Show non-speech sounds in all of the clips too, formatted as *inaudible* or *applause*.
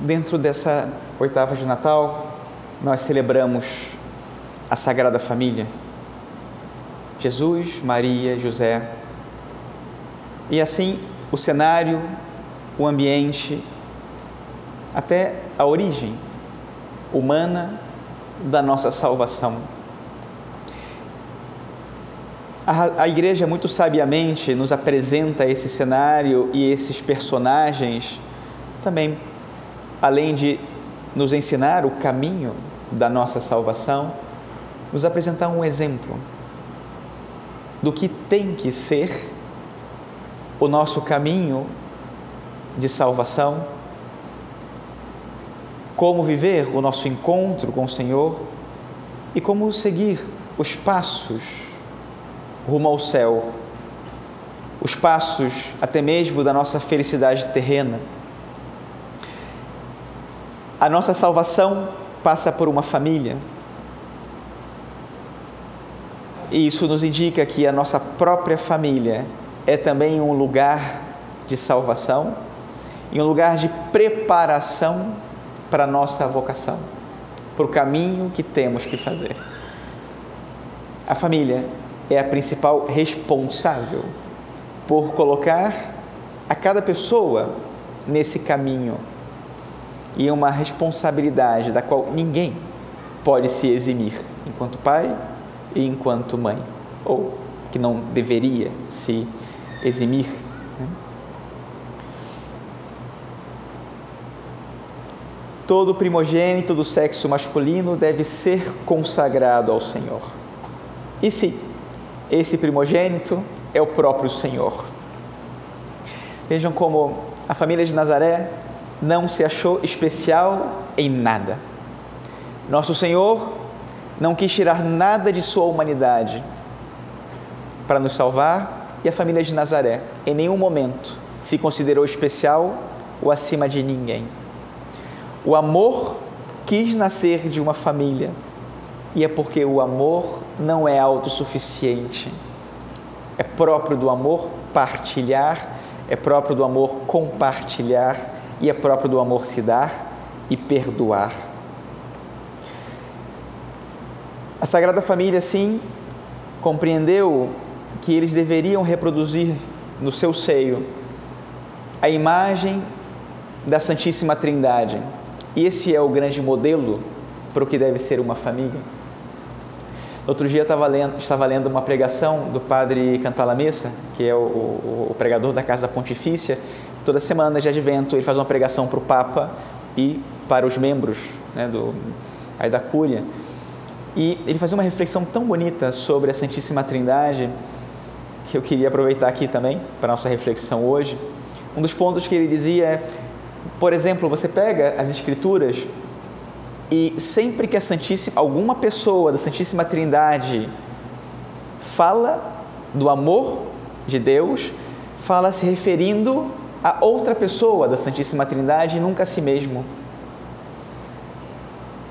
dentro dessa oitava de Natal, nós celebramos a Sagrada Família. Jesus, Maria, José. E assim, o cenário, o ambiente, até a origem humana da nossa salvação. A, igreja muito sabiamente nos apresenta esse cenário e esses personagens também, além de nos ensinar o caminho da nossa salvação, nos apresentar um exemplo do que tem que ser o nosso caminho de salvação, como viver o nosso encontro com o Senhor e como seguir os passos rumo ao céu, os passos até mesmo da nossa felicidade terrena. A nossa salvação passa por uma família. E isso nos indica que a nossa própria família é também um lugar de salvação e um lugar de preparação para a nossa vocação, para o caminho que temos que fazer. A família é a principal responsável por colocar a cada pessoa nesse caminho e é uma responsabilidade da qual ninguém pode se eximir enquanto pai e enquanto mãe, ou que não deveria se eximir. Né? Todo primogênito do sexo masculino deve ser consagrado ao Senhor. E se esse primogênito é o próprio Senhor. Vejam como a família de Nazaré não se achou especial em nada. Nosso Senhor não quis tirar nada de sua humanidade para nos salvar e a família de Nazaré em nenhum momento se considerou especial ou acima de ninguém. O amor quis nascer de uma família e é porque o amor não é autossuficiente. É próprio do amor partilhar, é próprio do amor compartilhar e é próprio do amor se dar e perdoar. A Sagrada Família, sim, compreendeu que eles deveriam reproduzir no seu seio a imagem da Santíssima Trindade. E esse é o grande modelo para o que deve ser uma família. Outro dia estava lendo, estava lendo uma pregação do padre Cantalamessa, que é o, o, o pregador da Casa Pontifícia. Toda semana de advento ele faz uma pregação para o Papa e para os membros né, do, aí da Cúria. E ele fazia uma reflexão tão bonita sobre a Santíssima Trindade que eu queria aproveitar aqui também para nossa reflexão hoje. Um dos pontos que ele dizia é, por exemplo, você pega as Escrituras e sempre que a Santíssima, alguma pessoa da Santíssima Trindade fala do amor de Deus, fala se referindo a outra pessoa da Santíssima Trindade e nunca a si mesmo.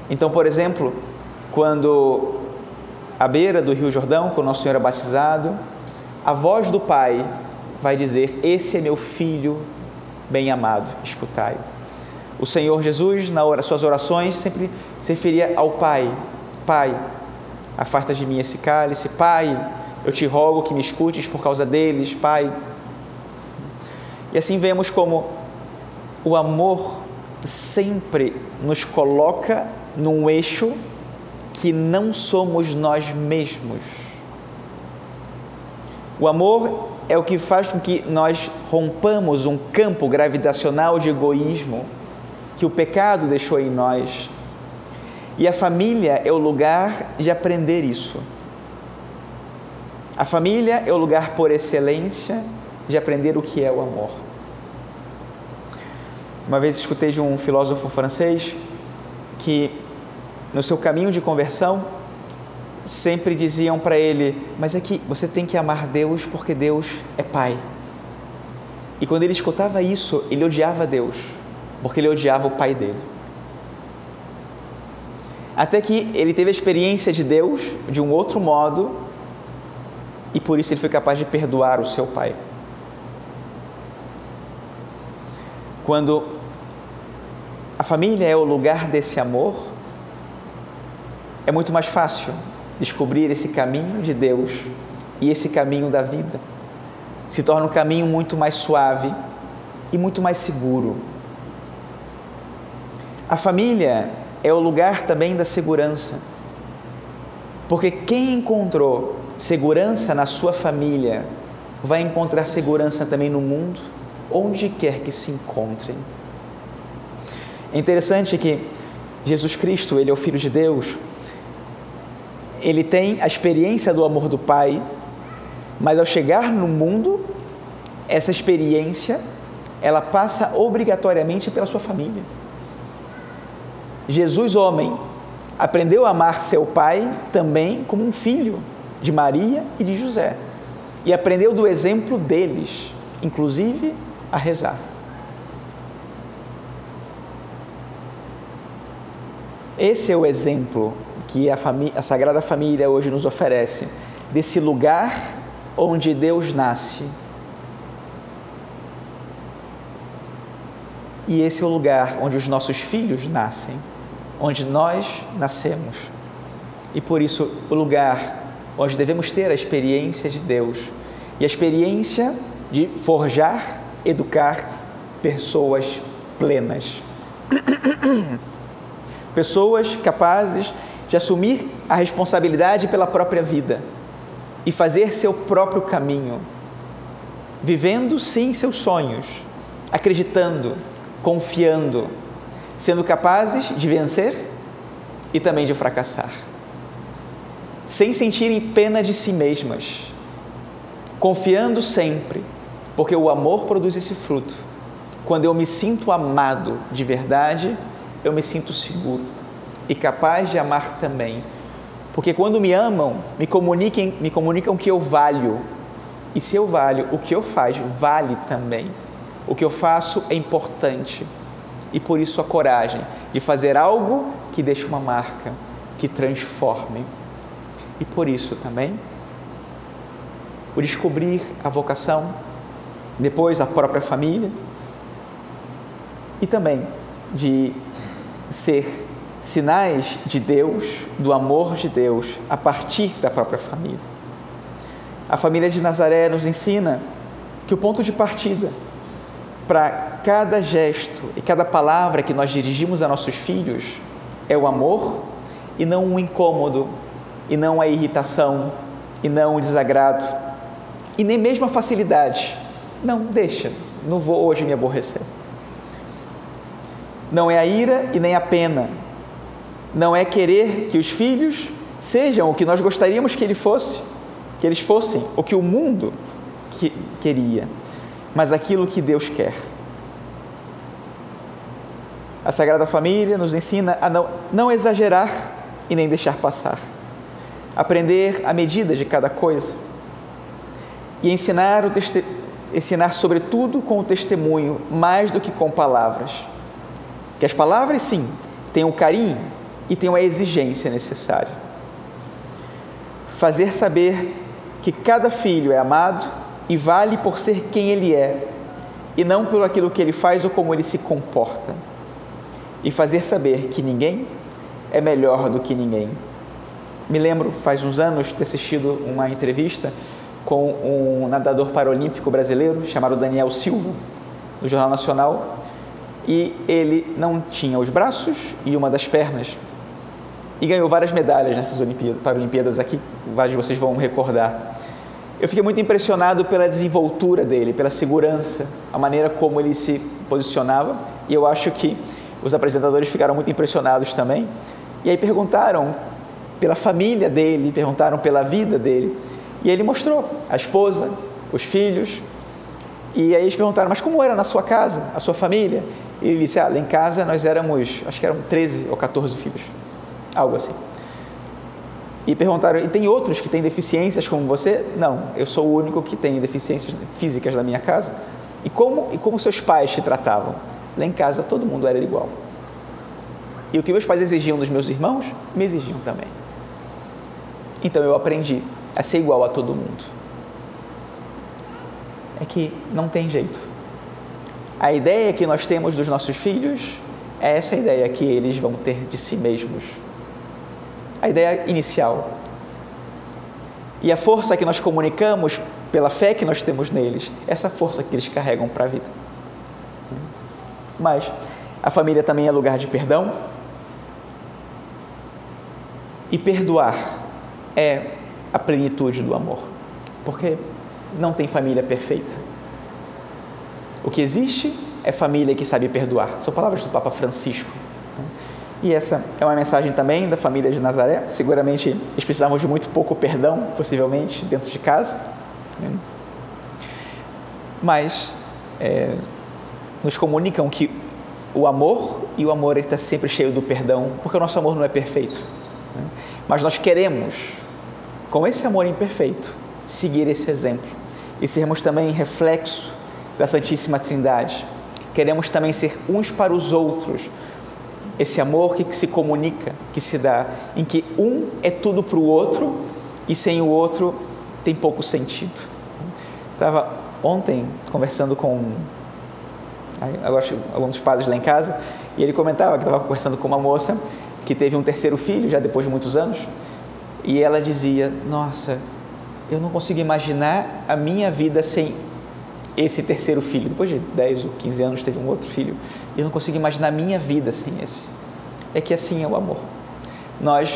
Então, por exemplo, quando à beira do Rio Jordão, quando Nosso Senhor é batizado, a voz do Pai vai dizer: Esse é meu filho bem amado, escutai-o. O Senhor Jesus, nas suas orações, sempre se referia ao Pai: Pai, afasta de mim esse cálice, Pai, eu te rogo que me escutes por causa deles, Pai. E assim vemos como o amor sempre nos coloca num eixo que não somos nós mesmos. O amor é o que faz com que nós rompamos um campo gravitacional de egoísmo que o pecado deixou em nós. E a família é o lugar de aprender isso. A família é o lugar por excelência de aprender o que é o amor. Uma vez escutei de um filósofo francês que no seu caminho de conversão sempre diziam para ele: "Mas é que você tem que amar Deus porque Deus é pai". E quando ele escutava isso, ele odiava Deus porque ele odiava o pai dele. Até que ele teve a experiência de Deus de um outro modo e por isso ele foi capaz de perdoar o seu pai. Quando a família é o lugar desse amor, é muito mais fácil descobrir esse caminho de Deus e esse caminho da vida. Se torna um caminho muito mais suave e muito mais seguro. A família é o lugar também da segurança. Porque quem encontrou segurança na sua família vai encontrar segurança também no mundo, onde quer que se encontre. É interessante que Jesus Cristo, ele é o filho de Deus. Ele tem a experiência do amor do Pai, mas ao chegar no mundo, essa experiência ela passa obrigatoriamente pela sua família. Jesus, homem, aprendeu a amar seu pai também como um filho de Maria e de José. E aprendeu do exemplo deles, inclusive a rezar. Esse é o exemplo que a, a Sagrada Família hoje nos oferece, desse lugar onde Deus nasce. E esse é o lugar onde os nossos filhos nascem, onde nós nascemos. E por isso, o lugar onde devemos ter a experiência de Deus e a experiência de forjar, educar pessoas plenas. *coughs* Pessoas capazes de assumir a responsabilidade pela própria vida e fazer seu próprio caminho, vivendo sim seus sonhos, acreditando, confiando, sendo capazes de vencer e também de fracassar, sem sentirem pena de si mesmas, confiando sempre, porque o amor produz esse fruto. Quando eu me sinto amado de verdade, eu me sinto seguro e capaz de amar também porque quando me amam, me, comuniquem, me comunicam que eu valho. E se eu valho, o que eu faço vale também. O que eu faço é importante. E por isso a coragem de fazer algo que deixe uma marca, que transforme. E por isso também o descobrir a vocação, depois a própria família e também de ser sinais de Deus, do amor de Deus, a partir da própria família. A família de Nazaré nos ensina que o ponto de partida para cada gesto e cada palavra que nós dirigimos a nossos filhos é o amor e não o incômodo, e não a irritação, e não o desagrado, e nem mesmo a facilidade. Não, deixa, não vou hoje me aborrecer. Não é a ira e nem a pena, não é querer que os filhos sejam o que nós gostaríamos que ele fosse, que eles fossem, o que o mundo que, queria, mas aquilo que Deus quer. A Sagrada Família nos ensina a não, não exagerar e nem deixar passar, aprender a medida de cada coisa e ensinar, o ensinar sobretudo com o testemunho, mais do que com palavras. Que as palavras, sim, tenham carinho, e tenham a exigência necessária. Fazer saber que cada filho é amado e vale por ser quem ele é e não pelo aquilo que ele faz ou como ele se comporta. E fazer saber que ninguém é melhor do que ninguém. Me lembro, faz uns anos, ter assistido uma entrevista com um nadador paralímpico brasileiro chamado Daniel Silva, do Jornal Nacional, e ele não tinha os braços e uma das pernas e ganhou várias medalhas nessas Olimpíadas, Paralimpíadas aqui, vários de vocês vão recordar. Eu fiquei muito impressionado pela desenvoltura dele, pela segurança, a maneira como ele se posicionava, e eu acho que os apresentadores ficaram muito impressionados também. E aí perguntaram pela família dele, perguntaram pela vida dele, e ele mostrou a esposa, os filhos, e aí eles perguntaram, mas como era na sua casa, a sua família? E ele disse, ah, lá em casa nós éramos, acho que eram 13 ou 14 filhos algo assim. E perguntaram: e tem outros que têm deficiências como você? Não, eu sou o único que tem deficiências físicas na minha casa. E como, e como seus pais te tratavam? Lá em casa todo mundo era igual. E o que meus pais exigiam dos meus irmãos, me exigiam também. Então eu aprendi a ser igual a todo mundo. É que não tem jeito. A ideia que nós temos dos nossos filhos É essa ideia que eles vão ter de si mesmos. A ideia inicial. E a força que nós comunicamos pela fé que nós temos neles, essa força que eles carregam para a vida. Mas a família também é lugar de perdão. E perdoar é a plenitude do amor. Porque não tem família perfeita. O que existe é família que sabe perdoar. São palavras do Papa Francisco. E essa é uma mensagem também da família de Nazaré. Seguramente eles precisavam de muito pouco perdão, possivelmente, dentro de casa. Mas é, nos comunicam que o amor e o amor está sempre cheio do perdão, porque o nosso amor não é perfeito. Mas nós queremos, com esse amor imperfeito, seguir esse exemplo e sermos também reflexo da Santíssima Trindade. Queremos também ser uns para os outros esse amor que se comunica, que se dá, em que um é tudo para o outro e sem o outro tem pouco sentido. Estava ontem conversando com agora alguns padres lá em casa e ele comentava que estava conversando com uma moça que teve um terceiro filho já depois de muitos anos e ela dizia: Nossa, eu não consigo imaginar a minha vida sem esse terceiro filho. Depois de 10 ou 15 anos teve um outro filho. Eu não consigo imaginar minha vida sem esse. É que assim é o amor. Nós,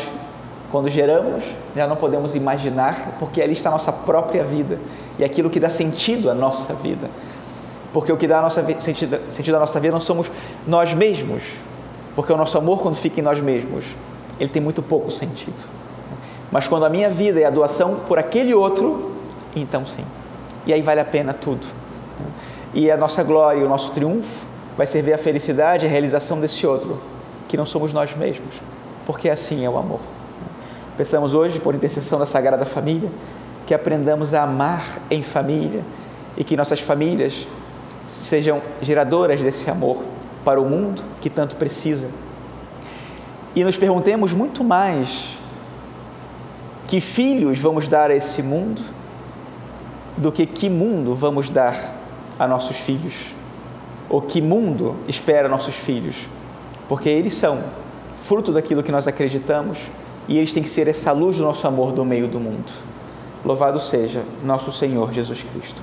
quando geramos, já não podemos imaginar, porque ali está a nossa própria vida e aquilo que dá sentido à nossa vida. Porque o que dá nossa, sentido, sentido à nossa vida não somos nós mesmos. Porque o nosso amor, quando fica em nós mesmos, ele tem muito pouco sentido. Mas quando a minha vida é a doação por aquele outro, então sim. E aí vale a pena tudo. E a nossa glória e o nosso triunfo vai servir a felicidade e a realização desse outro, que não somos nós mesmos, porque assim é o amor. Pensamos hoje, por intercessão da Sagrada Família, que aprendamos a amar em família e que nossas famílias sejam geradoras desse amor para o mundo que tanto precisa. E nos perguntemos muito mais que filhos vamos dar a esse mundo do que que mundo vamos dar a nossos filhos, ou que mundo espera nossos filhos, porque eles são fruto daquilo que nós acreditamos e eles têm que ser essa luz do nosso amor do meio do mundo. Louvado seja nosso Senhor Jesus Cristo.